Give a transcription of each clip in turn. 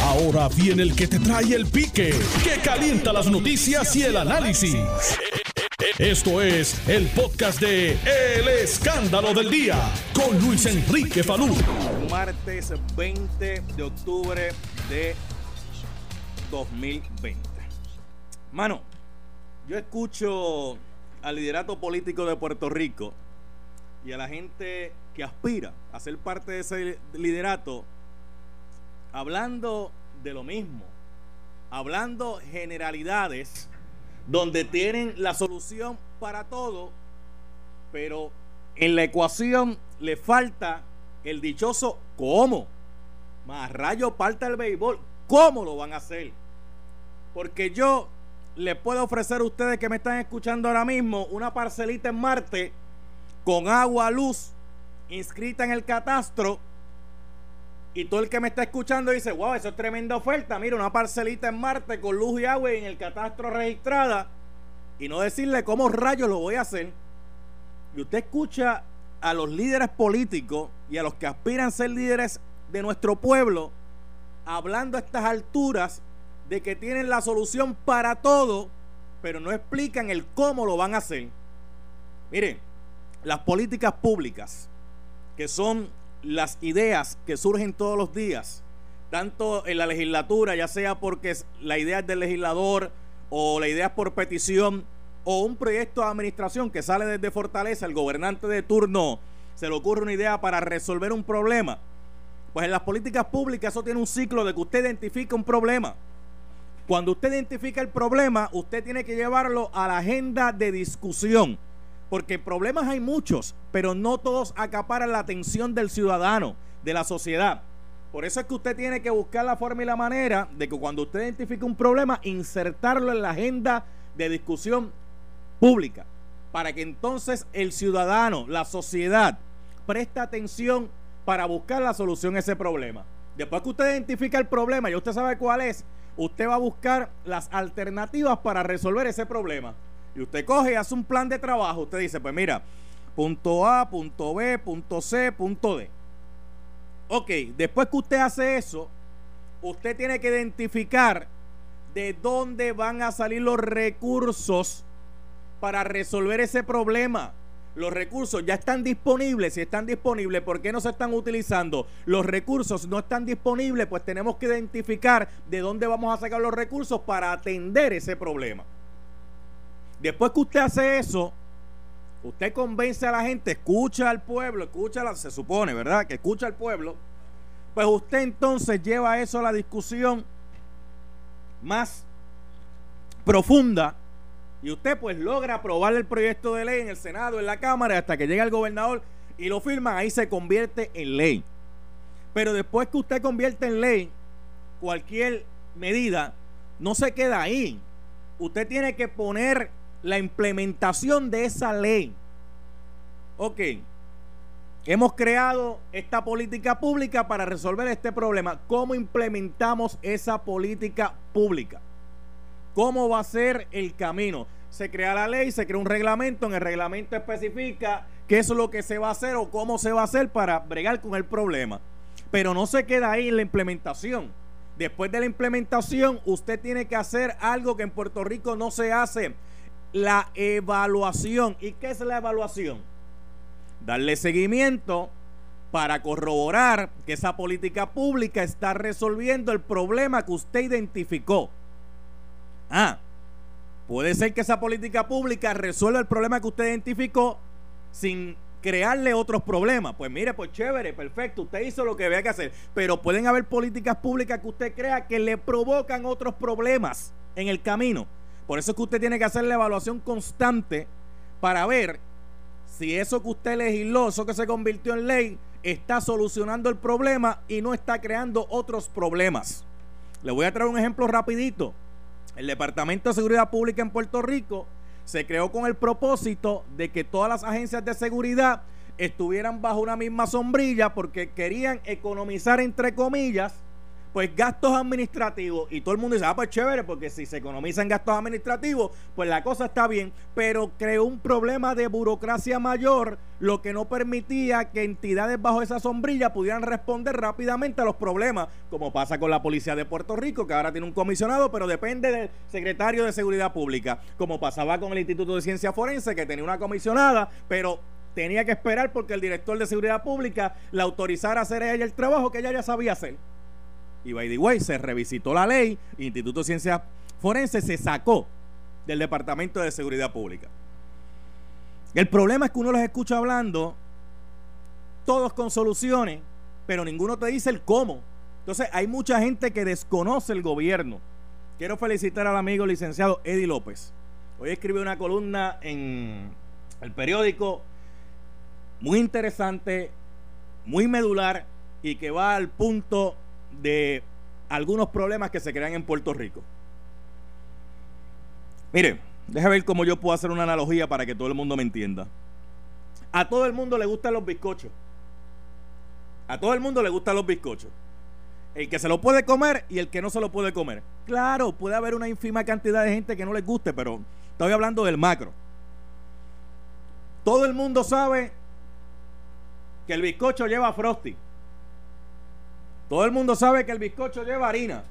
Ahora viene el que te trae el pique, que calienta las noticias y el análisis. Esto es el podcast de El Escándalo del Día con Luis Enrique Falú. Martes 20 de octubre de 2020. Mano, yo escucho al liderato político de Puerto Rico y a la gente que aspira a ser parte de ese liderato hablando de lo mismo, hablando generalidades donde tienen la solución para todo, pero en la ecuación le falta el dichoso cómo. Más rayo parta el béisbol. ¿Cómo lo van a hacer? Porque yo les puedo ofrecer a ustedes que me están escuchando ahora mismo una parcelita en Marte con agua, luz, inscrita en el catastro. Y todo el que me está escuchando dice, wow, eso es tremenda oferta. Mira, una parcelita en Marte con luz y agua en el catastro registrada. Y no decirle cómo rayos lo voy a hacer. Y usted escucha a los líderes políticos y a los que aspiran a ser líderes de nuestro pueblo hablando a estas alturas de que tienen la solución para todo, pero no explican el cómo lo van a hacer. Miren, las políticas públicas, que son las ideas que surgen todos los días, tanto en la legislatura, ya sea porque la idea es del legislador o la idea es por petición o un proyecto de administración que sale desde Fortaleza, el gobernante de turno se le ocurre una idea para resolver un problema. Pues en las políticas públicas eso tiene un ciclo de que usted identifica un problema. Cuando usted identifica el problema, usted tiene que llevarlo a la agenda de discusión porque problemas hay muchos, pero no todos acaparan la atención del ciudadano, de la sociedad. Por eso es que usted tiene que buscar la forma y la manera de que cuando usted identifique un problema, insertarlo en la agenda de discusión pública, para que entonces el ciudadano, la sociedad, preste atención para buscar la solución a ese problema. Después que usted identifica el problema y usted sabe cuál es, usted va a buscar las alternativas para resolver ese problema. Y usted coge y hace un plan de trabajo. Usted dice, pues mira, punto A, punto B, punto C, punto D. Ok, después que usted hace eso, usted tiene que identificar de dónde van a salir los recursos para resolver ese problema. Los recursos ya están disponibles. Si están disponibles, ¿por qué no se están utilizando? Los recursos no están disponibles, pues tenemos que identificar de dónde vamos a sacar los recursos para atender ese problema. Después que usted hace eso, usted convence a la gente, escucha al pueblo, escucha, se supone, ¿verdad? Que escucha al pueblo. Pues usted entonces lleva eso a la discusión más profunda y usted pues logra aprobar el proyecto de ley en el Senado, en la Cámara, hasta que llega el gobernador y lo firma, ahí se convierte en ley. Pero después que usted convierte en ley cualquier medida, no se queda ahí. Usted tiene que poner la implementación de esa ley. Ok, hemos creado esta política pública para resolver este problema. ¿Cómo implementamos esa política pública? ¿Cómo va a ser el camino? Se crea la ley, se crea un reglamento, en el reglamento especifica qué es lo que se va a hacer o cómo se va a hacer para bregar con el problema. Pero no se queda ahí en la implementación. Después de la implementación, usted tiene que hacer algo que en Puerto Rico no se hace la evaluación. ¿Y qué es la evaluación? Darle seguimiento para corroborar que esa política pública está resolviendo el problema que usted identificó. Ah, puede ser que esa política pública resuelva el problema que usted identificó sin crearle otros problemas. Pues mire, pues chévere, perfecto, usted hizo lo que había que hacer. Pero pueden haber políticas públicas que usted crea que le provocan otros problemas en el camino. Por eso es que usted tiene que hacer la evaluación constante para ver si eso que usted legisló, eso que se convirtió en ley, está solucionando el problema y no está creando otros problemas. Le voy a traer un ejemplo rapidito. El Departamento de Seguridad Pública en Puerto Rico se creó con el propósito de que todas las agencias de seguridad estuvieran bajo una misma sombrilla porque querían economizar entre comillas pues gastos administrativos. Y todo el mundo dice, ah, pues chévere, porque si se economizan gastos administrativos, pues la cosa está bien, pero creó un problema de burocracia mayor, lo que no permitía que entidades bajo esa sombrilla pudieran responder rápidamente a los problemas, como pasa con la policía de Puerto Rico, que ahora tiene un comisionado, pero depende del secretario de Seguridad Pública, como pasaba con el Instituto de Ciencia Forense, que tenía una comisionada, pero tenía que esperar porque el director de Seguridad Pública la autorizara a hacer ella el trabajo que ella ya sabía hacer. Y by the way, se revisitó la ley, Instituto de Ciencias Forenses se sacó del Departamento de Seguridad Pública. El problema es que uno los escucha hablando, todos con soluciones, pero ninguno te dice el cómo. Entonces hay mucha gente que desconoce el gobierno. Quiero felicitar al amigo licenciado Eddie López. Hoy escribió una columna en el periódico muy interesante, muy medular y que va al punto de algunos problemas que se crean en Puerto Rico. Mire, déjame ver cómo yo puedo hacer una analogía para que todo el mundo me entienda. A todo el mundo le gustan los bizcochos. A todo el mundo le gustan los bizcochos. El que se lo puede comer y el que no se lo puede comer. Claro, puede haber una ínfima cantidad de gente que no les guste, pero estoy hablando del macro. Todo el mundo sabe que el bizcocho lleva frosting. Todo el mundo sabe que el bizcocho lleva harina.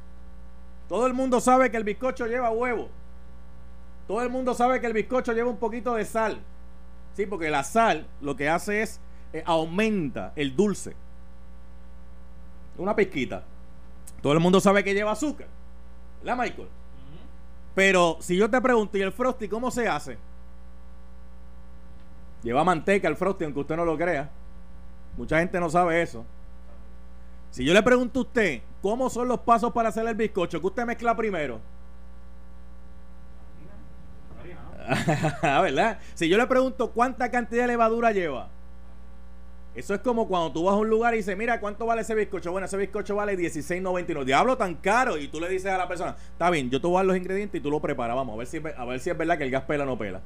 Todo el mundo sabe que el bizcocho lleva huevo. Todo el mundo sabe que el bizcocho lleva un poquito de sal. Sí, porque la sal lo que hace es eh, aumenta el dulce. Una pizquita. Todo el mundo sabe que lleva azúcar. ¿La Michael? Pero si yo te pregunto, ¿y el frosty cómo se hace? Lleva manteca el frosty, aunque usted no lo crea. Mucha gente no sabe eso. Si yo le pregunto a usted, ¿cómo son los pasos para hacer el bizcocho? ¿Qué usted mezcla primero? ¿Verdad? Si yo le pregunto cuánta cantidad de levadura lleva, eso es como cuando tú vas a un lugar y dices, mira, ¿cuánto vale ese bizcocho? Bueno, ese bizcocho vale 16.99. Diablo tan caro. Y tú le dices a la persona, está bien, yo te voy a dar los ingredientes y tú lo preparas. Vamos, a ver si, a ver si es verdad que el gas pela o no pela.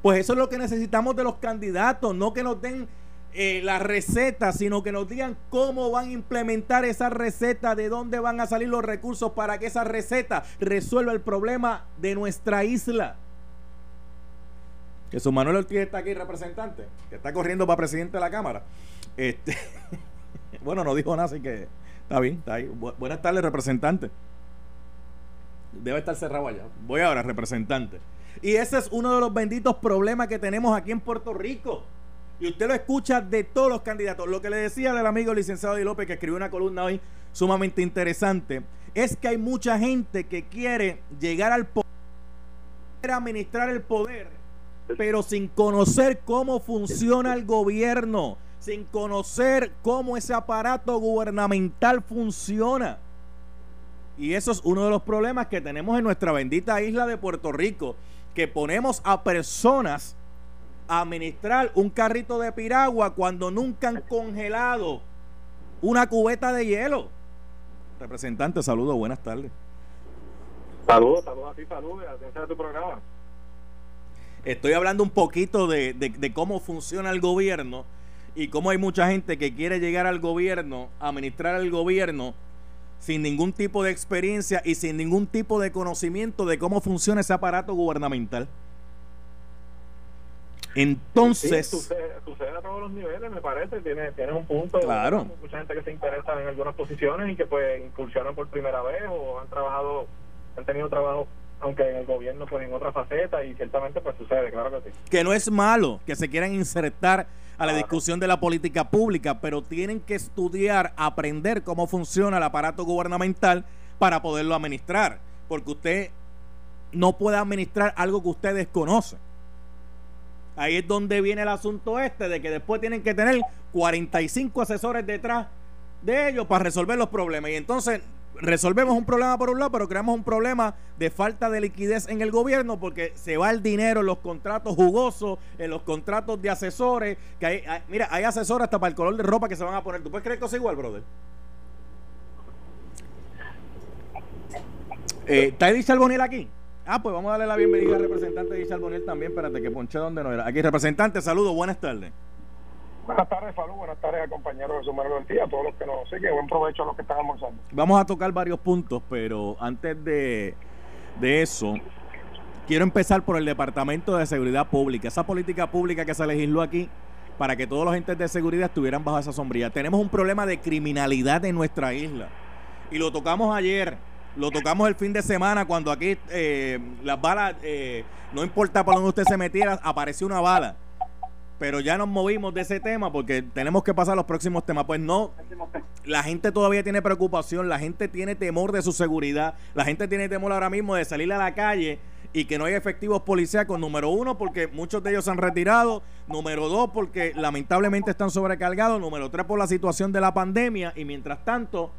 Pues eso es lo que necesitamos de los candidatos, no que nos den eh, la receta, sino que nos digan cómo van a implementar esa receta, de dónde van a salir los recursos para que esa receta resuelva el problema de nuestra isla. Jesús Manuel Ortiz está aquí, representante, que está corriendo para presidente de la Cámara. Este, bueno, no dijo nada, así que está bien, está ahí. buenas tardes, representante. Debe estar cerrado allá. Voy ahora, representante. Y ese es uno de los benditos problemas que tenemos aquí en Puerto Rico y usted lo escucha de todos los candidatos. Lo que le decía del amigo licenciado Di López, que escribió una columna hoy sumamente interesante, es que hay mucha gente que quiere llegar al poder, administrar el poder, pero sin conocer cómo funciona el gobierno, sin conocer cómo ese aparato gubernamental funciona. Y eso es uno de los problemas que tenemos en nuestra bendita isla de Puerto Rico, que ponemos a personas administrar un carrito de piragua cuando nunca han congelado una cubeta de hielo. Representante, saludos, buenas tardes. Saludos, saludos a ti, saludos, atención a tu programa. Estoy hablando un poquito de, de, cómo funciona el gobierno y cómo hay mucha gente que quiere llegar al gobierno, administrar el gobierno sin ningún tipo de experiencia y sin ningún tipo de conocimiento de cómo funciona ese aparato gubernamental. Entonces. sucede, a todos los niveles, me parece. Tienes, un punto. Claro. Mucha gente que se interesa en algunas posiciones y que pues incursionan por primera vez o han trabajado, han tenido trabajo, aunque en el gobierno, pues en otra faceta y ciertamente pues sucede, claro que sí. Que no es malo que se quieran insertar a la discusión de la política pública, pero tienen que estudiar, aprender cómo funciona el aparato gubernamental para poderlo administrar. Porque usted no puede administrar algo que usted desconoce. Ahí es donde viene el asunto este de que después tienen que tener 45 asesores detrás de ellos para resolver los problemas. Y entonces resolvemos un problema por un lado, pero creamos un problema de falta de liquidez en el gobierno porque se va el dinero en los contratos jugosos, en los contratos de asesores. que hay, Mira, hay asesores hasta para el color de ropa que se van a poner. ¿Tú puedes creer que es igual, brother? Eh, ¿Está Edith aquí? Ah, pues vamos a darle la bienvenida al representante de Bonel también. Espérate, que ponché donde no era. Aquí, representante, saludos, buenas tardes. Buenas tardes, Falú. Buenas tardes, compañeros de Sumero del Día, a todos los que nos siguen. Buen provecho a los que están almorzando. Vamos a tocar varios puntos, pero antes de, de eso, quiero empezar por el Departamento de Seguridad Pública. Esa política pública que se legisló aquí para que todos los agentes de seguridad estuvieran bajo esa sombría. Tenemos un problema de criminalidad en nuestra isla. Y lo tocamos ayer, lo tocamos el fin de semana cuando aquí eh, las balas, eh, no importa por dónde usted se metiera, apareció una bala. Pero ya nos movimos de ese tema porque tenemos que pasar a los próximos temas. Pues no, la gente todavía tiene preocupación, la gente tiene temor de su seguridad, la gente tiene temor ahora mismo de salir a la calle y que no hay efectivos policíacos, número uno, porque muchos de ellos se han retirado, número dos, porque lamentablemente están sobrecargados, número tres, por la situación de la pandemia, y mientras tanto,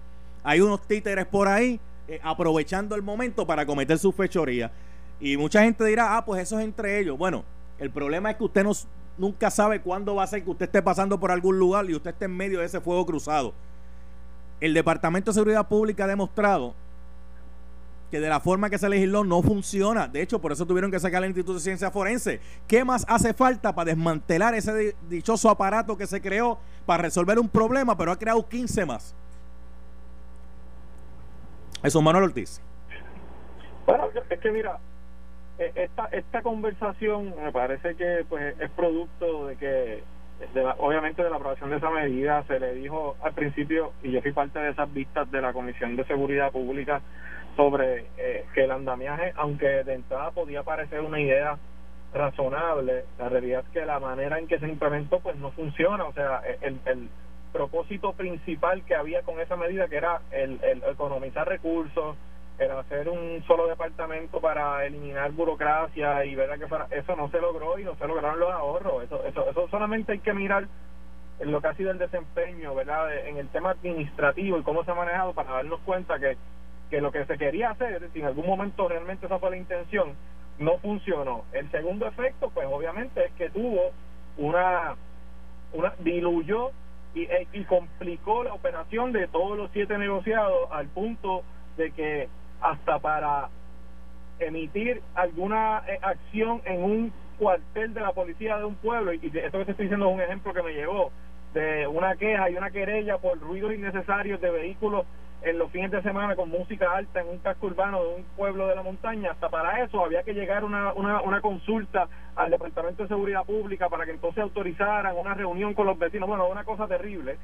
hay unos títeres por ahí eh, aprovechando el momento para cometer sus fechorías. Y mucha gente dirá, ah, pues eso es entre ellos. Bueno, el problema es que usted no, nunca sabe cuándo va a ser que usted esté pasando por algún lugar y usted esté en medio de ese fuego cruzado. El Departamento de Seguridad Pública ha demostrado que de la forma que se legisló no funciona. De hecho, por eso tuvieron que sacar el Instituto de Ciencia Forense. ¿Qué más hace falta para desmantelar ese dichoso aparato que se creó para resolver un problema, pero ha creado 15 más? Eso, Manuel Ortiz. Bueno, es que mira, e, esta, esta conversación me parece que pues es producto de que obviamente de la aprobación de esa medida se le dijo al principio y yo fui parte de esas vistas de la Comisión de Seguridad Pública sobre eh, que el andamiaje, aunque de entrada podía parecer una idea razonable, la realidad es que la manera en que se implementó pues no funciona, o sea, el, el propósito principal que había con esa medida, que era el, el economizar recursos, era hacer un solo departamento para eliminar burocracia y verdad que eso no se logró y no se lograron los ahorros, eso, eso, eso solamente hay que mirar lo que ha sido el desempeño, ¿verdad? En el tema administrativo y cómo se ha manejado para darnos cuenta que que lo que se quería hacer, si en algún momento realmente esa fue la intención, no funcionó. El segundo efecto, pues obviamente es que tuvo una, una diluyó y, e, y complicó la operación de todos los siete negociados al punto de que hasta para emitir alguna eh, acción en un cuartel de la policía de un pueblo, y esto que te estoy diciendo es un ejemplo que me llegó, de una queja y una querella por ruidos innecesarios de vehículos en los fines de semana con música alta en un casco urbano de un pueblo de la montaña. Hasta para eso había que llegar una, una, una consulta al Departamento de Seguridad Pública para que entonces autorizaran una reunión con los vecinos. Bueno, una cosa terrible.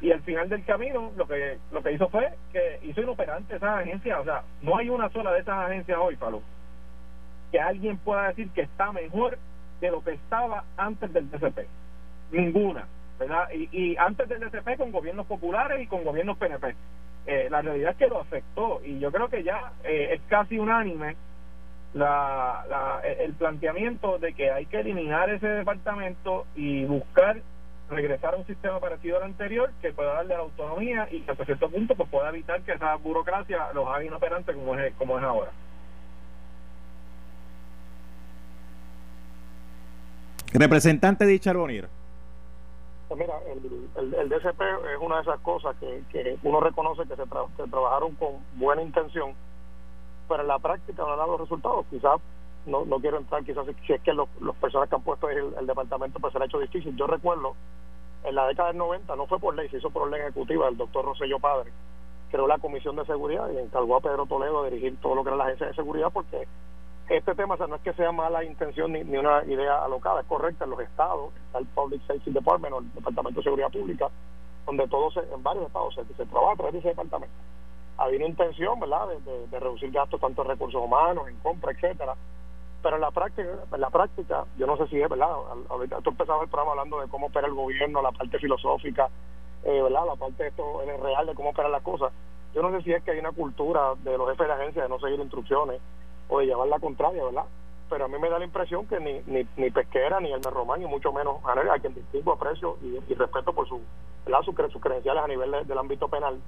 Y al final del camino lo que lo que hizo fue que hizo inoperante esa agencia. O sea, no hay una sola de esas agencias hoy, Palo, que alguien pueda decir que está mejor de lo que estaba antes del DCP. Ninguna. ¿verdad? Y, y antes del DCP con gobiernos populares y con gobiernos PNP. Eh, la realidad es que lo afectó y yo creo que ya eh, es casi unánime la, la, el planteamiento de que hay que eliminar ese departamento y buscar regresar a un sistema parecido al anterior que pueda darle la autonomía y que hasta cierto punto pues pueda evitar que esa burocracia los haga inoperantes como es, como es ahora. Representante de Charbonnier. Pues mira, el, el, DCP es una de esas cosas que, que uno reconoce que se, trabajaron con buena intención, pero en la práctica no han dado resultados. Quizás, no, no quiero entrar, quizás si es que los, los personas que han puesto el, el departamento pues se ha hecho difícil. Yo recuerdo, en la década del 90, no fue por ley, se hizo por ley ejecutiva, el doctor Rosello Padre creó la Comisión de Seguridad y encargó a Pedro Toledo a dirigir todo lo que era la agencia de seguridad porque este tema no es que sea mala intención ni, una idea alocada, es correcta en los estados, está el Public Safety Department o el Departamento de Seguridad Pública, donde todos en varios estados se, se, trabaja a través de ese departamento. Había una intención, ¿verdad?, de, reducir gastos tanto en recursos humanos, en compra, etcétera. Pero en la práctica, en la práctica, yo no sé si es, ¿verdad? Ahorita tú empezabas el programa hablando de cómo opera el gobierno, la parte filosófica, eh, ¿verdad? La parte de esto es real de cómo operan las cosas. Yo no sé si es que hay una cultura de los jefes de agencia de no seguir instrucciones o de llevar la contraria, ¿verdad? Pero a mí me da la impresión que ni, ni, ni Pesquera, ni Elmer Román, ni mucho menos a quien distingo, aprecio y, y respeto por su, sus, credenciales a nivel del ámbito penal,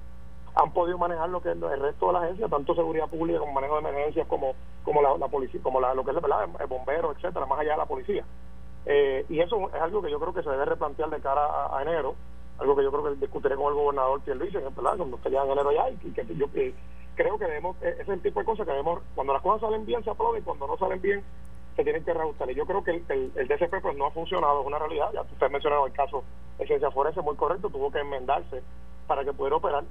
han podido manejar lo que es el resto de la agencia, tanto seguridad pública como manejo de emergencias, como como la, policía, como la, lo que es ¿verdad? el bombero, etcétera, más allá de la policía. Eh, y eso es algo que yo creo que se debe replantear de cara a, enero, algo que yo creo que discutiré con el gobernador Pierluisi, ¿verdad? cuando esté ya en enero ya, y que, yo que creo que debemos, e-, ese es el tipo de cosas que debemos, cuando las cosas salen bien se aplauden, cuando no salen bien se tienen que reajustar. Y yo creo que el, el, DCP pues no ha funcionado, es una realidad. Ya usted mencionado el caso de Ciencia Forense, muy correcto, tuvo que enmendarse para que pudiera operar.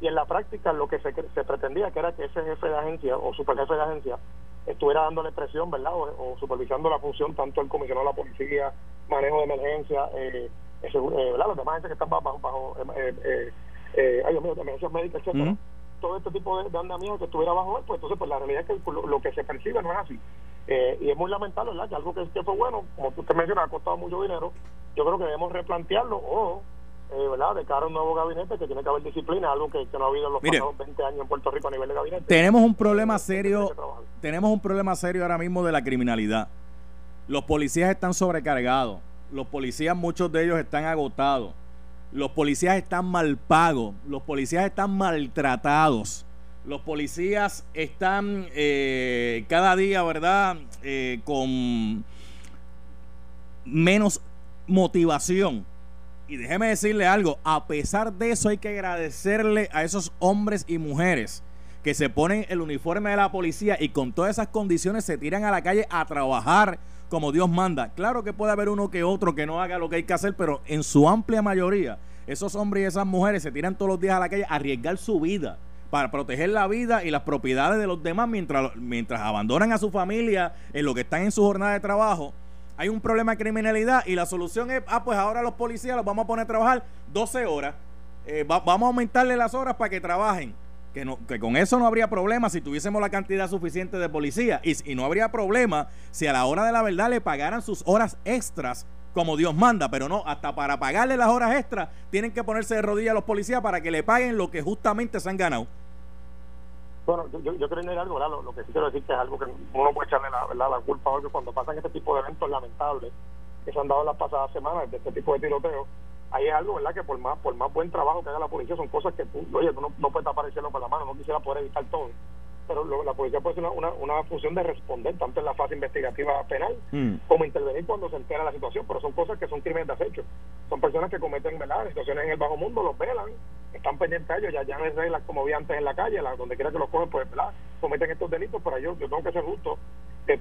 Y en la práctica lo que se, se pretendía que era que ese jefe de agencia o superjefe de agencia estuviera dándole presión, ¿verdad? O, supervisando la función tanto el comisionado de la policía, manejo de emergencia, eh, eh, ¿verdad? Los demás gente que están bajo, bajo eh, eh, eh ay, Dios mío, emergencias médicas, etcétera. Todo este tipo de, de, andamiento que estuviera bajo él, pues entonces pues la realidad es que lo, que se percibe no es así. y es muy lamentable, ¿verdad? Que algo que, que fue bueno, como usted menciona, ha costado mucho dinero. Yo creo que debemos replantearlo o eh, ¿verdad? de cara a un nuevo gabinete que tiene que haber disciplina, algo que, no ha habido en los pasados 20 años en Puerto Rico a nivel de gabinete. Tenemos un problema serio, tenemos un problema serio ahora mismo de la criminalidad. Los policías están sobrecargados, los policías muchos de ellos están agotados, los policías están mal pagos, los policías están maltratados. Los policías están eh, cada día, ¿verdad? Eh, con menos motivación y déjeme decirle algo, a pesar de eso hay que agradecerle a esos hombres y mujeres que se ponen el uniforme de la policía y con todas esas condiciones se tiran a la calle a trabajar como Dios manda. Claro que puede haber uno que otro que no haga lo que hay que hacer, pero en su amplia mayoría, esos hombres y esas mujeres se tiran todos los días a la calle a arriesgar su vida para proteger la vida y las propiedades de los demás mientras, mientras abandonan a su familia en lo que están en su jornada de trabajo hay un problema de criminalidad y la solución es, ah, pues ahora los policías los vamos a poner a trabajar 12 horas, eh, vamos a aumentarle las horas para que trabajen. Que, no, que con eso no habría problema si tuviésemos la cantidad suficiente de policía y, y no habría problema si a la hora de la verdad le pagaran sus horas extras como Dios manda, pero no, hasta para pagarle las horas extras tienen que ponerse de rodillas los policías para que le paguen lo que justamente se han ganado. Bueno, yo, yo, creo algo, Lo, que sí quiero decir que es algo que uno puede echarle la, ¿verdad? la culpa a cuando pasan este tipo de eventos lamentables que se han dado las pasadas semanas de este tipo de tiroteos, ahí es algo, ¿verdad? Que por más por más buen trabajo que haga la policía, son cosas que tú, oye, tú no, no puedes aparecerlo para la mano, no quisiera poder evitar todo pero la policía puede hacer una, una, función de responder tanto en la fase investigativa penal mm. como intervenir cuando se entera la situación, pero son cosas que son crímenes de acecho. Son personas que cometen ¿verdad? situaciones en el bajo mundo, los velan, están pendientes a ellos, ya, ya no es reglas como vi antes en la calle, la, donde quiera que los cogen, pues ¿verdad? cometen estos delitos, pero yo, yo tengo que ser justo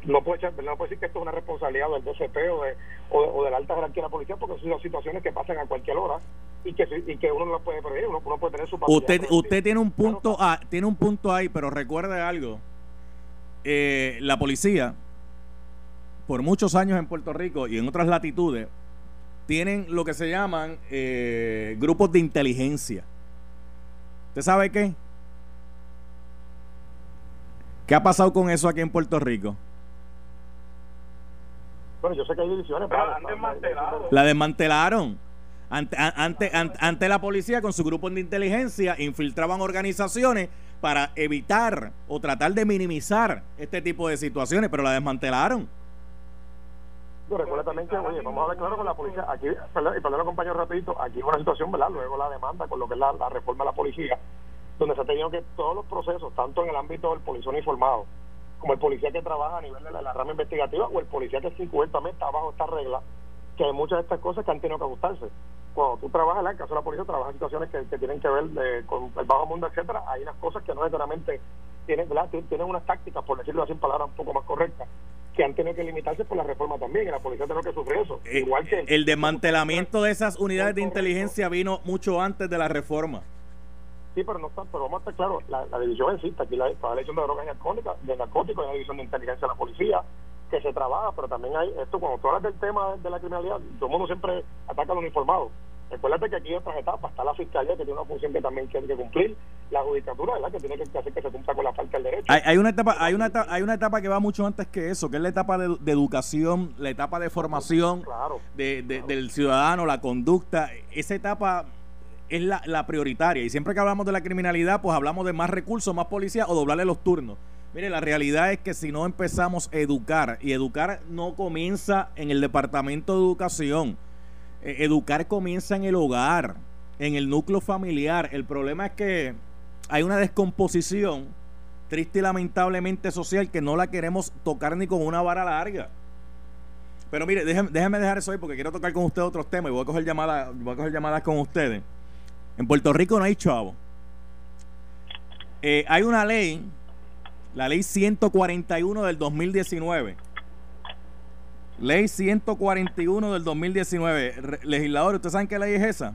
no puede echar, no decir que esto es una responsabilidad del DCP o de, o, de la alta jerarquía de la policía porque son situaciones que pasan a cualquier hora y que, y que uno no lo puede prever, uno, puede tener su Usted usted tiene un punto a, tiene un punto ahí, pero recuerde algo. Eh, la policía por muchos años en Puerto Rico y en otras latitudes tienen lo que se llaman eh, grupos de inteligencia. ¿Usted sabe qué? ¿Qué ha pasado con eso aquí en Puerto Rico? Bueno, yo sé que hay divisiones, pero la desmantelaron. La desmantelaron. Ante, ante, ante, la policía con su grupo de inteligencia infiltraban organizaciones para evitar o tratar de minimizar este tipo de situaciones, pero la desmantelaron. Yo recuerdo también que, oye, vamos a hablar claro con la policía. Aquí, perdón, y perdón, compañero, rapidito, aquí es una situación, ¿verdad? Luego la demanda con lo que es la, reforma de la policía, donde se ha tenido que todos los procesos, tanto en el ámbito del policía uniformado, como el policía que trabaja a nivel de la, rama investigativa o el policía que simplemente está bajo esta regla, que hay muchas de estas cosas que han tenido que ajustarse. Cuando tú trabajas, en el caso de la policía, trabajas en situaciones que, tienen que ver eh, con el bajo mundo, etcétera, hay unas cosas que no necesariamente tienen, tienen unas tácticas, por decirlo así en palabras un poco más correctas, que han tenido que limitarse por la reforma también, y la policía tiene que sufrir eso. Eh, Igual que el desmantelamiento de esas unidades de inteligencia vino mucho antes de la reforma. Sí, pero no está, pero vamos a estar claros, la, división existe, aquí la, está la división de drogas y narcóticas, de narcóticos, hay una división de inteligencia de la policía, que se trabaja, pero también hay esto, cuando tú hablas del tema de la criminalidad, todo el mundo siempre ataca a los uniformados. Recuérdate que aquí hay otras etapas, está la fiscalía que tiene una función que también tiene que cumplir, la judicatura, ¿verdad? que tiene que hacer que se cumpla con la falta del derecho. Hay, una etapa, hay una etapa, hay una etapa que va mucho antes que eso, que es la etapa de, educación, la etapa de formación de, del ciudadano, la conducta. Esa etapa es la, la, prioritaria. Y siempre que hablamos de la criminalidad, pues hablamos de más recursos, más policía o doblarle los turnos. Mire, la realidad es que si no empezamos a educar, y educar no comienza en el departamento de educación, eh, educar comienza en el hogar, en el núcleo familiar. El problema es que hay una descomposición, triste y lamentablemente social, que no la queremos tocar ni con una vara larga. Pero mire, déjeme, déjeme dejar eso ahí porque quiero tocar con usted otros temas y voy a coger llamadas, voy a coger llamadas con ustedes. En Puerto Rico no hay chavo. Eh, hay una ley, la ley 141 del 2019, Ley 141 del 2019. legislador, ¿ustedes saben qué ley es esa?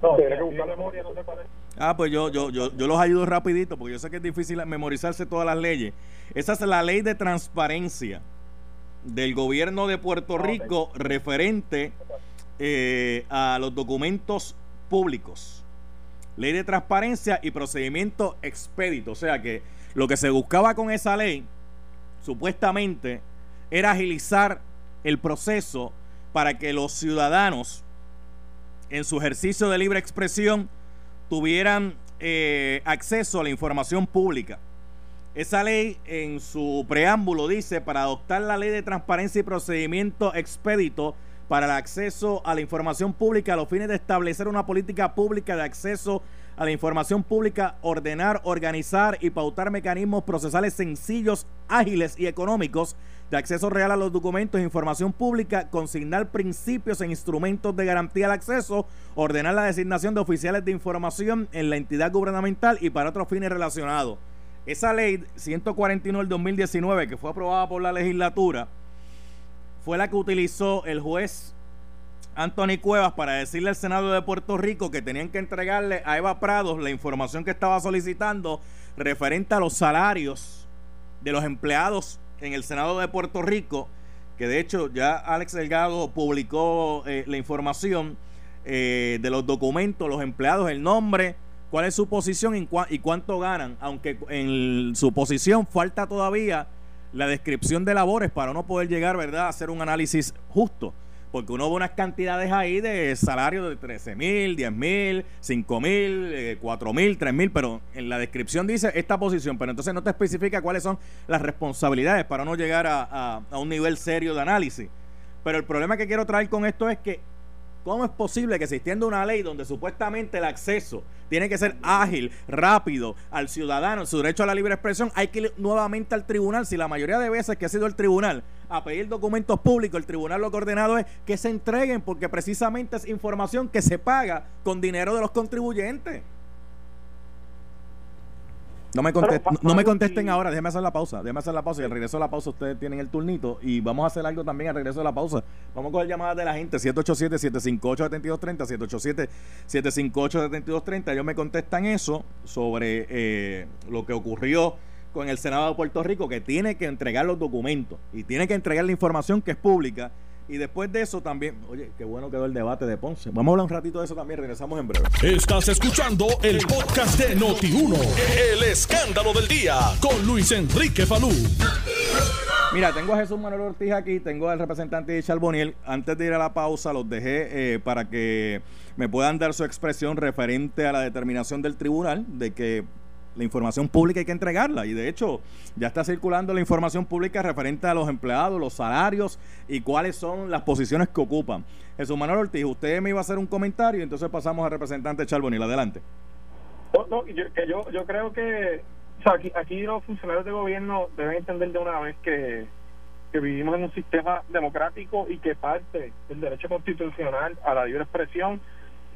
No, tiene que buscar memoria, no sé cuál Ah, pues yo, yo, yo, yo los ayudo rapidito porque yo sé que es difícil memorizarse todas las leyes. Esa es la ley de transparencia del gobierno de Puerto Rico referente eh, a los documentos públicos. Ley de transparencia y procedimiento expedito. O sea que lo que se buscaba con esa ley, supuestamente, era agilizar el proceso para que los ciudadanos, en su ejercicio de libre expresión, tuvieran eh, acceso a la información pública. Esa ley en su preámbulo dice, para adoptar la ley de transparencia y procedimiento expedito para el acceso a la información pública a los fines de establecer una política pública de acceso a la información pública, ordenar, organizar y pautar mecanismos procesales sencillos, ágiles y económicos de acceso real a los documentos e información pública, consignar principios e instrumentos de garantía al acceso, ordenar la designación de oficiales de información en la entidad gubernamental y para otros fines relacionados. Esa ley 141 del 2019, que fue aprobada por la legislatura, fue la que utilizó el juez Anthony Cuevas para decirle al Senado de Puerto Rico que tenían que entregarle a Eva Prados la información que estaba solicitando referente a los salarios de los empleados en el Senado de Puerto Rico, que de hecho ya Alex Delgado publicó eh, la información eh, de los documentos, los empleados, el nombre, cuál es su posición y, y cuánto ganan, aunque en su posición falta todavía la descripción de labores para no poder llegar, ¿verdad?, a hacer un análisis justo porque uno ve unas cantidades ahí de salarios de 13 mil, 10 mil, 5 mil, 4 eh, mil, 3 mil, pero en la descripción dice esta posición, pero entonces no te especifica cuáles son las responsabilidades para no llegar a, a un nivel serio de análisis. Pero el problema que quiero traer con esto es que ¿Cómo es posible que existiendo una ley donde supuestamente el acceso tiene que ser ágil, rápido al ciudadano, su derecho a la libre expresión, hay que ir nuevamente al tribunal? Si la mayoría de veces que ha sido el tribunal a pedir documentos públicos, el tribunal lo que ha ordenado es que se entreguen porque precisamente es información que se paga con dinero de los contribuyentes. No me, no me contesten ahora, déjeme hacer la pausa, déjeme hacer la pausa y al regreso de la pausa ustedes tienen el turnito y vamos a hacer algo también al regreso de la pausa. Vamos a coger llamadas de la gente, 787-758-7230, 787-758-7230. Ellos me contestan eso sobre eh, lo que ocurrió con el Senado de Puerto Rico, que tiene que entregar los documentos y tiene que entregar la información que es pública y después de eso también, oye, qué bueno quedó el debate de Ponce. Vamos a hablar un ratito de eso también, regresamos en breve. Estás escuchando el podcast de Noti1, el escándalo del día, con Luis Enrique Falú. Mira, tengo a Jesús Manuel Ortiz aquí, tengo al representante de Charboniel. Antes de ir a la pausa, los dejé eh, para que me puedan dar su expresión referente a la determinación del tribunal de que la información pública hay que entregarla y de hecho ya está circulando la información pública referente a los empleados, los salarios y cuáles son las posiciones que ocupan. Jesús Manuel Ortiz, usted me iba a hacer un comentario y entonces pasamos al representante Charbonil. Adelante. No, yo, creo que aquí, los funcionarios de gobierno deben entender de una vez que vivimos en un sistema democrático y que parte del derecho constitucional a la libre expresión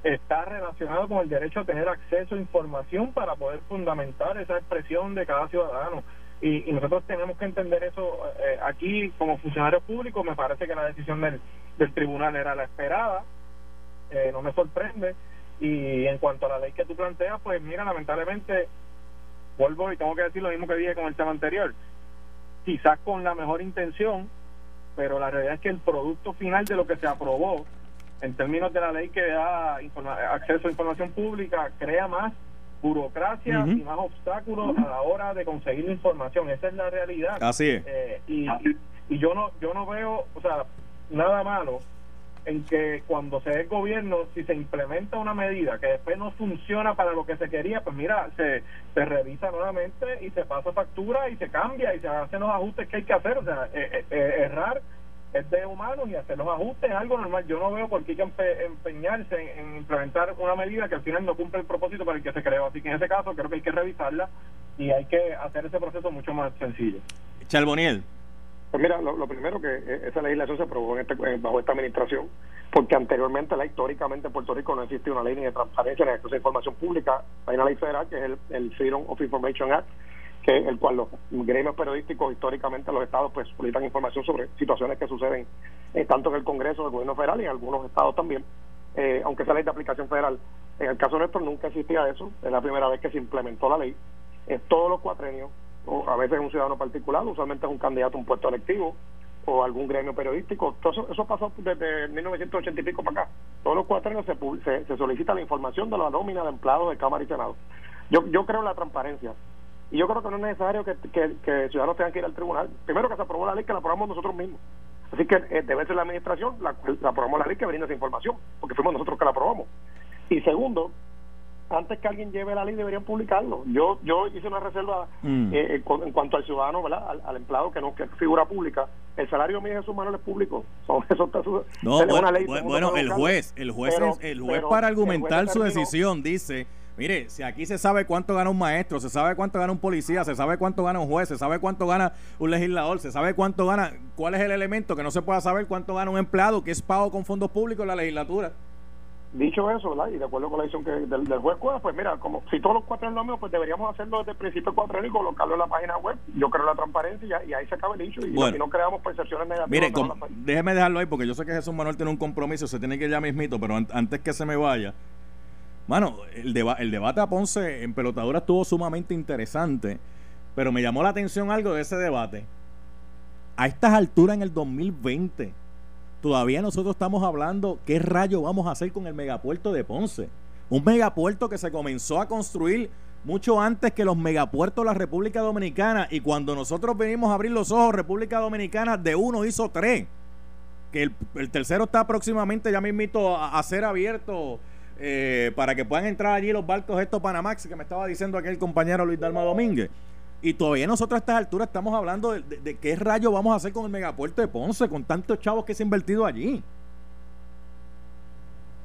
está relacionado con el derecho a tener acceso a información para poder fundamentar esa expresión de cada ciudadano. Y, nosotros tenemos que entender eso eh, aquí como funcionarios públicos. Me parece que la decisión del, del tribunal era la esperada, eh, no me sorprende. Y en cuanto a la ley que tú planteas, pues mira, lamentablemente, vuelvo y tengo que decir lo mismo que dije con el tema anterior. Quizás con la mejor intención, pero la realidad es que el producto final de lo que se aprobó en términos de la ley que da acceso a información pública, crea más burocracia y más obstáculos a la hora de conseguir la información. Esa es la realidad. Así es. Eh, y, y, yo no yo no veo, o sea, nada malo en que cuando se dé gobierno, si se implementa una medida que después no funciona para lo que se quería, pues mira, se, se revisa nuevamente y se pasa factura y se cambia y se hacen los ajustes que hay que hacer. O sea, eh, eh, errar es de humanos y hacer los ajustes es algo normal. Yo no veo por qué hay que empeñarse en, implementar una medida que al final no cumple el propósito para el que se creó. Así que en ese caso creo que hay que revisarla y hay que hacer ese proceso mucho más sencillo. Charboniel. Pues mira, lo, primero que e, esa legislación se aprobó en este, bajo esta administración, porque anteriormente, la, históricamente en Puerto Rico no existe una ley ni de transparencia ni de acceso a información pública. Hay una ley federal que es el, el Freedom of Information Act, que el cual los gremios periodísticos históricamente los estados pues solicitan información sobre situaciones que suceden eh, tanto en el Congreso del gobierno federal y en algunos estados también, eh, aunque sea ley de aplicación federal. En el caso nuestro nunca existía eso, es la primera vez que se implementó la ley. en todos los cuatrenios, o a veces un ciudadano particular, usualmente es un candidato a un puesto electivo o algún gremio periodístico. Todo eso, eso pasó desde 1980 y pico para acá. Todos los cuatrenios se, se, se solicita la información de la nómina de empleados de Cámara y Senado. Yo, yo creo en la transparencia. Y yo creo que no es necesario que, que, ciudadanos tengan que ir al tribunal. Primero que se aprobó la ley que la aprobamos nosotros mismos. Así que eh, debe ser la administración la, la aprobamos la ley que brinda esa información, porque fuimos nosotros que la aprobamos. Y segundo, antes que alguien lleve la ley deberían publicarlo. Yo yo hice una reserva mm. eh, en cuanto al ciudadano, ¿verdad? Al, empleado que no que figura pública. El salario mío es Manuel es público. Son, eso está no, bueno, bueno el juez, el juez, el juez para argumentar su decisión dice Mire, si aquí se sabe cuánto gana un maestro, se sabe cuánto gana un policía, se sabe cuánto gana un juez, se sabe cuánto gana un legislador, se sabe cuánto gana, cuál es el elemento que no se pueda saber cuánto gana un empleado que es pago con fondos públicos en la legislatura. Dicho eso, ¿verdad? Y de acuerdo con la decisión que del, juez pues mira, como si todos los cuatro nombres, pues deberíamos hacerlo desde el principio cuatro y colocarlo en la página web. Yo creo la transparencia y, ahí se acaba el dicho. Y, no creamos percepciones negativas. Mire, déjeme dejarlo ahí porque yo sé que Jesús Manuel tiene un compromiso, se tiene que ir ya mismito, pero antes que se me vaya, Mano, el, debate a Ponce en pelotadura estuvo sumamente interesante, pero me llamó la atención algo de ese debate. A estas alturas en el 2020, todavía nosotros estamos hablando qué rayo vamos a hacer con el megapuerto de Ponce. Un megapuerto que se comenzó a construir mucho antes que los megapuertos de la República Dominicana. Y cuando nosotros venimos a abrir los ojos, República Dominicana de uno hizo tres. Que el, tercero está próximamente ya mismito a, a ser abierto eh, para que puedan entrar allí los barcos estos Panamax que me estaba diciendo aquel compañero Luis Dalma Domínguez. Y todavía nosotros a estas alturas estamos hablando de, qué rayo vamos a hacer con el megapuerto de Ponce, con tantos chavos que se han invertido allí.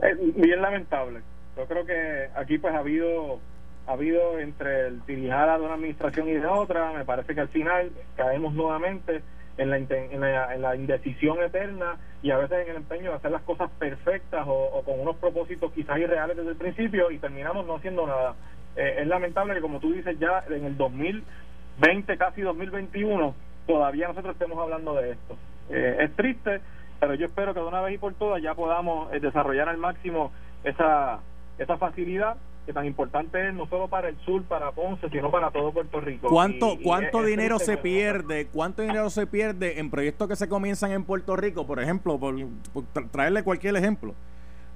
Es bien lamentable. Yo creo que aquí pues ha habido ha habido entre el dirigir de una administración y de otra, me parece que al final caemos nuevamente en la, en la, indecisión eterna y a veces en el empeño de hacer las cosas perfectas o, con unos propósitos quizás irreales desde el principio y terminamos no haciendo nada. Eh, es lamentable que como tú dices ya en el 2020, casi 2021, todavía nosotros estemos hablando de esto. Eh, es triste, pero yo espero que de una vez y por todas ya podamos eh, desarrollar al máximo esa, esa facilidad que tan importante es no solo para el sur, para Ponce, sino para todo Puerto Rico. ¿Cuánto, cuánto dinero se pierde? ¿Cuánto dinero se pierde en proyectos que se comienzan en Puerto Rico? Por ejemplo, por, traerle cualquier ejemplo.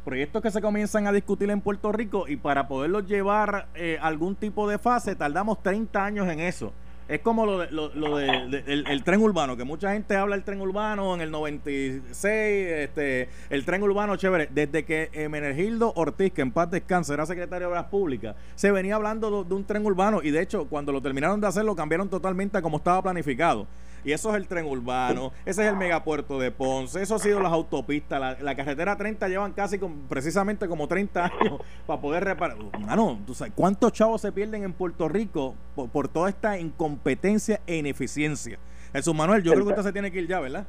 Proyectos que se comienzan a discutir en Puerto Rico y para poderlos llevar eh, algún tipo de fase tardamos 30 años en eso. Es como lo, de, lo, de, el, tren urbano, que mucha gente habla del tren urbano en el 96, este, el tren urbano chévere. Desde que Menegildo Ortiz, que en paz descanse, era secretario de Obras Públicas, se venía hablando de, un tren urbano y de hecho cuando lo terminaron de hacer lo cambiaron totalmente a como estaba planificado. Y eso es el tren urbano, ese es el megapuerto de Ponce, eso ha sido las autopistas, la, carretera 30 llevan casi precisamente como 30 años para poder reparar. Mano, ¿cuántos chavos se pierden en Puerto Rico por, toda esta incompetencia e ineficiencia? Jesús Manuel, yo creo que usted se tiene que ir ya, ¿verdad?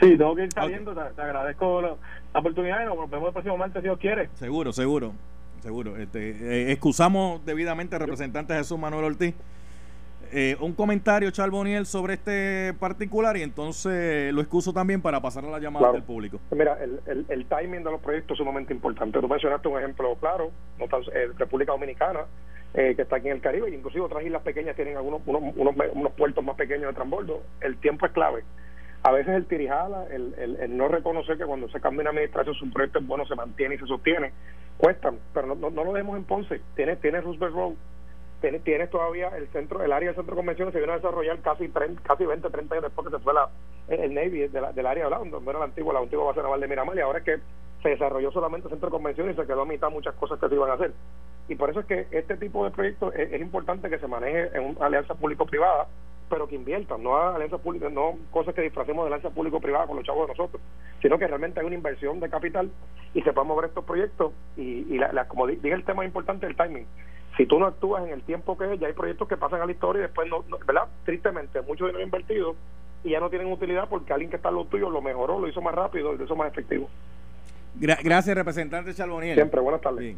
Sí, tengo que ir saliendo. Te, agradezco la, oportunidad y nos vemos el próximo martes si Dios quiere. Seguro, seguro, seguro. Este, eh, excusamos debidamente al representante Jesús Manuel Ortiz. Eh, un comentario, Charboniel, sobre este particular y entonces lo excuso también para pasar a la llamada del público. Mira, el, timing de los proyectos es sumamente importante. Tú mencionaste un ejemplo claro, no eh, República Dominicana, eh, que está aquí en el Caribe, y inclusive otras islas pequeñas tienen algunos unos, unos, puertos más pequeños de transbordo. El tiempo es clave. A veces el tirijala, el, el, no reconocer que cuando se cambia una administración su proyecto es bueno, se mantiene y se sostiene, cuestan, pero no, no, lo dejemos en Ponce. Tiene, tiene Roosevelt Road tienes, todavía el centro el área del centro de convenciones se vino a desarrollar casi casi 20, 30 años después que se fue la, el Navy del área de la, donde era la antigua, la antigua base naval de Miramar y ahora es que se desarrolló solamente el centro de convenciones y se quedó a mitad muchas cosas que se iban a hacer. Y por eso es que este tipo de proyectos es, importante que se maneje en una alianza público-privada, pero que inviertan, no alianzas públicas, no cosas que disfracemos de alianza público-privada con los chavos de nosotros, sino que realmente hay una inversión de capital y se puedan mover estos proyectos. Y, y la, como dije, el tema importante el timing si tú no actúas en el tiempo que es, ya hay proyectos que pasan a la historia y después, no, ¿verdad? Tristemente, mucho dinero invertido y ya no tienen utilidad porque alguien que está en lo tuyo lo mejoró, lo hizo más rápido y lo hizo más efectivo. gracias, representante Charboniel. Siempre, buenas tardes.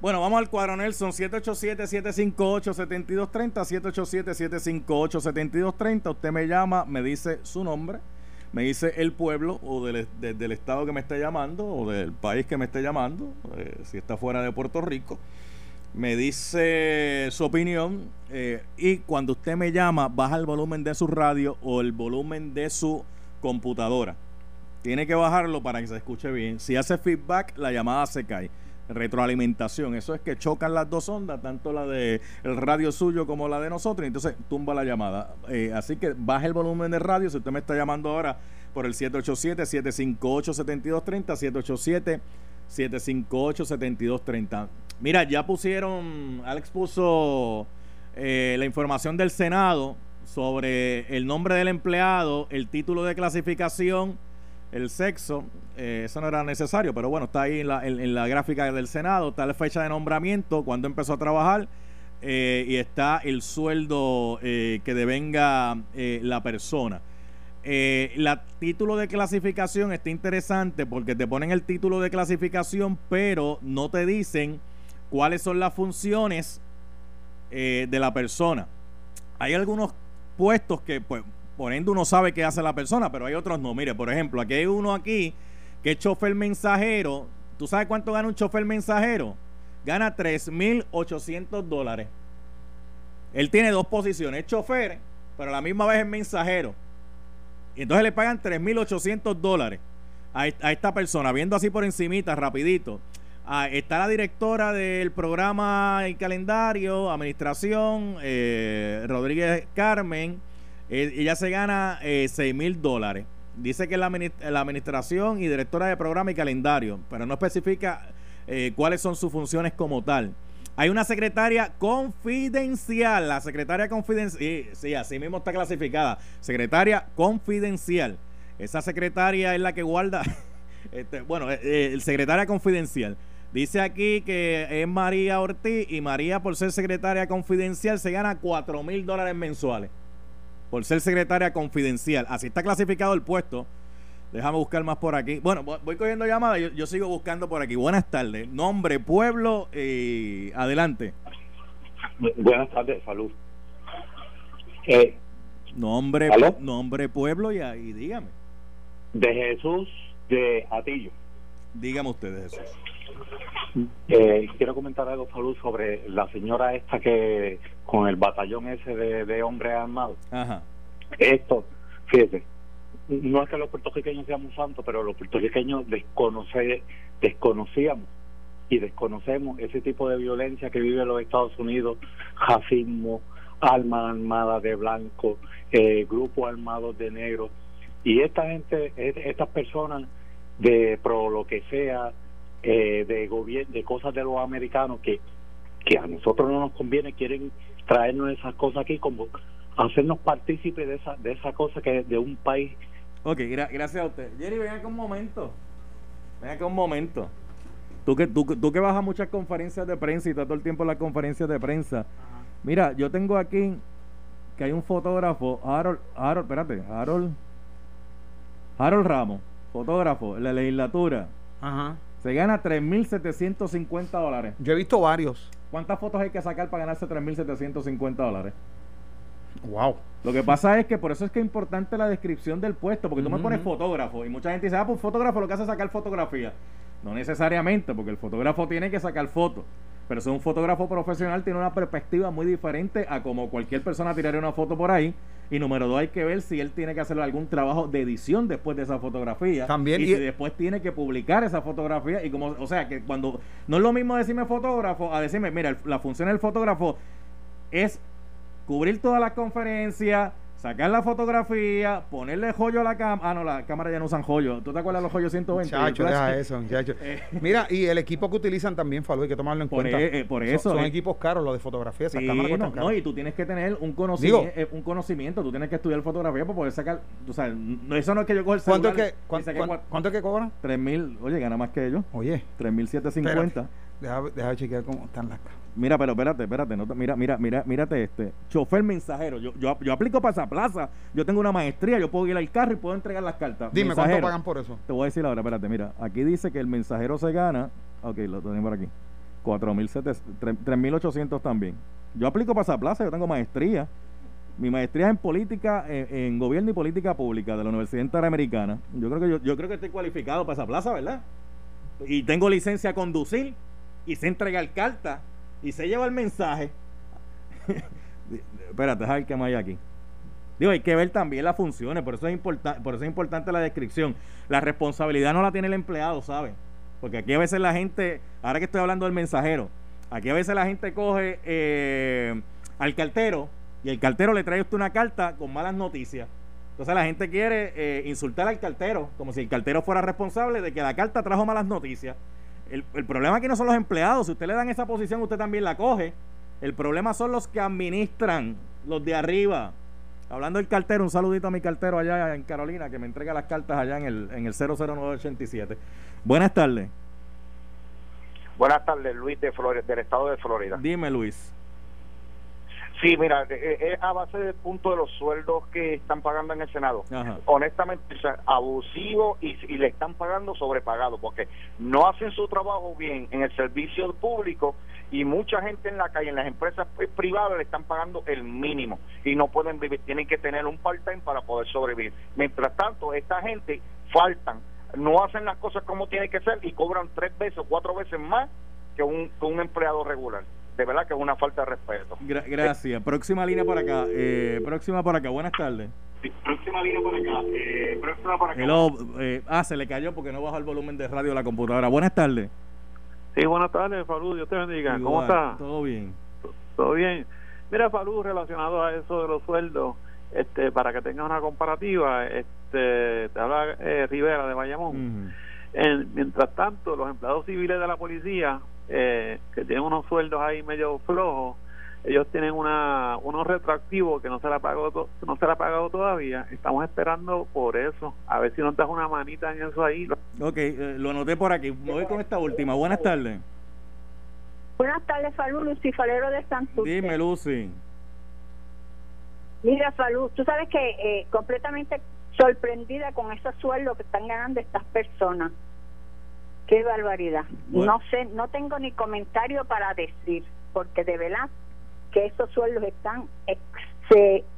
Bueno, vamos al cuadro Nelson, 787-758-7230, 787-758-7230. Usted me llama, me dice su nombre, me dice el pueblo o del, del estado que me esté llamando o del país que me esté llamando, eh, si está fuera de Puerto Rico. Me dice su opinión eh, y cuando usted me llama, baja el volumen de su radio o el volumen de su computadora. Tiene que bajarlo para que se escuche bien. Si hace feedback, la llamada se cae retroalimentación. Eso es que chocan las dos ondas, tanto la de el radio suyo como la de nosotros, y entonces tumba la llamada. Eh, así que baje el volumen de radio. Si usted me está llamando ahora por el 787-758-7230, 787-758-7230. Mira, ya pusieron, Alex puso eh, la información del Senado sobre el nombre del empleado, el título de clasificación el sexo, eh, eso no era necesario, pero bueno, está ahí en la, en, la gráfica del Senado, está la fecha de nombramiento, cuando empezó a trabajar eh, y está el sueldo eh, que devenga la persona. el título de clasificación está interesante porque te ponen el título de clasificación, pero no te dicen cuáles son las funciones de la persona. Hay algunos puestos que, pues, por ende uno sabe qué hace la persona, pero hay otros no. Mire, por ejemplo, aquí hay uno aquí que es chofer mensajero. ¿Tú sabes cuánto gana un chofer mensajero? Gana 3.800 dólares. Él tiene dos posiciones, es chofer, pero a la misma vez es mensajero. Y entonces le pagan 3.800 dólares a, esta persona, viendo así por encimita, rapidito. Ah, está la directora del programa y calendario, administración, eh, Rodríguez Carmen eh, ella se gana eh, 6 mil dólares. Dice que es la, administración y directora de programa y calendario, pero no especifica eh, cuáles son sus funciones como tal. Hay una secretaria confidencial, la secretaria confidencial, sí, así mismo está clasificada, secretaria confidencial. Esa secretaria es la que guarda, este, bueno, secretaria confidencial. Dice aquí que es María Ortiz y María por ser secretaria confidencial se gana 4 mil dólares mensuales por ser secretaria confidencial. Así está clasificado el puesto. Déjame buscar más por aquí. Bueno, voy cogiendo llamadas, yo, sigo buscando por aquí. Buenas tardes. Nombre, pueblo, y adelante. Buenas tardes, salud. Eh, nombre, nombre, pueblo y, y dígame. De Jesús de Atillo. Dígame usted, Jesús. Eh, quiero comentar algo, Salud, sobre la señora esta que con el batallón ese de, hombres armados. Esto, fíjese, no es que los puertorriqueños seamos santos, pero los puertorriqueños desconoce, desconocíamos y desconocemos ese tipo de violencia que vive los Estados Unidos, racismo, alma armada de blanco, eh, grupos armados de negro. Y esta gente, estas personas de pro lo que sea, eh, de gobierno, de cosas de los americanos que, que a nosotros no nos conviene, quieren traernos esas cosas aquí como hacernos partícipes de esa, de esa cosa que es de un país. Ok, gracias a usted. Jerry, ven acá un momento. Ven acá un momento. Tú que, tú, tú que vas a muchas conferencias de prensa y estás todo el tiempo en las conferencias de prensa. Mira, yo tengo aquí que hay un fotógrafo, Harold, Harold, espérate, Harold, Harold Ramos, fotógrafo en la legislatura. Ajá. Se gana 3.750 dólares. Yo he visto varios. ¿Cuántas fotos hay que sacar para ganarse 3.750 dólares? Wow. Lo que pasa es que por eso es que es importante la descripción del puesto, porque tú me pones fotógrafo y mucha gente dice, ah, pues fotógrafo lo que hace es sacar fotografía. No necesariamente, porque el fotógrafo tiene que sacar fotos. Pero si un fotógrafo profesional tiene una perspectiva muy diferente a como cualquier persona tiraría una foto por ahí. Y número dos, hay que ver si él tiene que hacer algún trabajo de edición después de esa fotografía. También. Y, si después tiene que publicar esa fotografía. Y como, o sea, que cuando. No es lo mismo decirme fotógrafo a decirme, mira, la función del fotógrafo es cubrir todas las conferencias sacar la fotografía, ponerle joyo a la cámara. Ah, no, la cámara ya no usan joyo. ¿Tú te acuerdas de los joyos 120? Muchacho, deja eso, muchacho. Eh. Mira, y el equipo que utilizan también, Falú, hay que tomarlo en cuenta. E, eh, por eso. Son, equipos caros los de fotografía, esas cámaras no, no, y tú tienes que tener un conocimiento, eh, un conocimiento, tú tienes que estudiar fotografía para poder sacar, tú sabes, eso no es que yo cojo el celular. ¿Cuánto es que, cuánto, es que cobran? 3 mil, oye, gana más que ellos. Oye. 3.750. Deja, deja chequear cómo están las cámaras. Mira, pero espérate, espérate, no, mira, mira, mira, mírate este. Chofer mensajero. Yo, yo, yo aplico para esa plaza. Yo tengo una maestría, yo puedo ir al carro y puedo entregar las cartas. Dime, ¿cuánto pagan por eso? Te voy a decir ahora, espérate, mira. Aquí dice que el mensajero se gana. Ok, lo tenemos por aquí. 3.800 también. Yo aplico para esa plaza, yo tengo maestría. Mi maestría es en política, en, gobierno y política pública de la Universidad Interamericana. Yo creo que yo, yo creo que estoy cualificado para esa plaza, ¿verdad? Y tengo licencia a conducir y sé entregar carta y sé llevar el mensaje. Espérate, déjame más hay aquí. Digo, hay que ver también las funciones, por eso es importante, por eso es importante la descripción. La responsabilidad no la tiene el empleado, ¿saben? Porque aquí a veces la gente, ahora que estoy hablando del mensajero, aquí a veces la gente coge eh, al cartero y el cartero le trae usted una carta con malas noticias. Entonces la gente quiere eh, insultar al cartero, como si el cartero fuera responsable de que la carta trajo malas noticias. El, el problema aquí no son los empleados, si usted le dan esa posición, usted también la coge. El problema son los que administran, los de arriba. Hablando del cartero, un saludito a mi cartero allá en Carolina que me entrega las cartas allá en el, en el 00987. Buenas tardes. Buenas tardes, Luis de Florida, del estado de Florida. Dime, Luis. Sí, mira, es eh, eh, a base del punto de los sueldos que están pagando en el Senado. Honestamente, es abusivo y, y, le están pagando sobrepagado porque no hacen su trabajo bien en el servicio público y mucha gente en la calle, en las empresas privadas, le están pagando el mínimo y no pueden vivir, tienen que tener un part-time para poder sobrevivir. Mientras tanto, esta gente faltan, no hacen las cosas como tiene que ser y cobran tres veces o cuatro veces más que un, que un empleado regular de verdad que es una falta de respeto. gracias. Próxima línea por acá. Eh, próxima por acá. Buenas tardes. próxima línea por acá. Eh, próxima por acá. Eh, ah, se le cayó porque no bajó el volumen de radio de la computadora. Buenas tardes. Sí, buenas tardes, Falú. Dios te bendiga. ¿Cómo está? Todo bien. Todo bien. Mira, Falú, relacionado a eso de los sueldos, este, para que tengas una comparativa, este, te habla Rivera de Bayamón. mientras tanto, los empleados civiles de la policía eh, que tienen unos sueldos ahí medio flojos, ellos tienen una unos retroactivos que no se la pagó no se la ha pagado todavía estamos esperando por eso. A ver si nos das una manita en eso ahí. Ok eh, lo anoté por aquí. Voy con esta última. Buenas tardes. Buenas tardes Falú Lucy Falero de Santos dime Lucy. Mira Falú tú sabes que eh, completamente sorprendida con esos sueldos que están ganando estas personas Qué barbaridad. No sé, no tengo ni comentario para decir, porque de verdad que esos sueldos están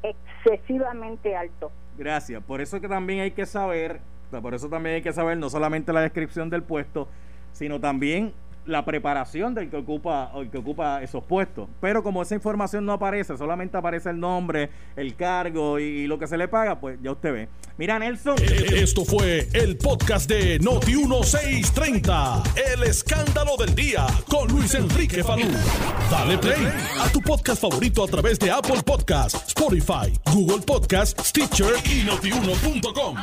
excesivamente altos. Gracias. Por eso que también hay que saber, por eso también hay que saber no solamente la descripción del puesto, sino también la preparación del que ocupa el que ocupa esos puestos. Pero como esa información no aparece, solamente aparece el nombre, el cargo y, lo que se le paga, pues ya usted ve. Mira, Nelson. Eh, eh, esto fue el podcast de Noti 1630. El escándalo del día con Luis Enrique Falú. Dale play a tu podcast favorito a través de Apple Podcasts, Spotify, Google Podcasts, Stitcher y notiuno.com.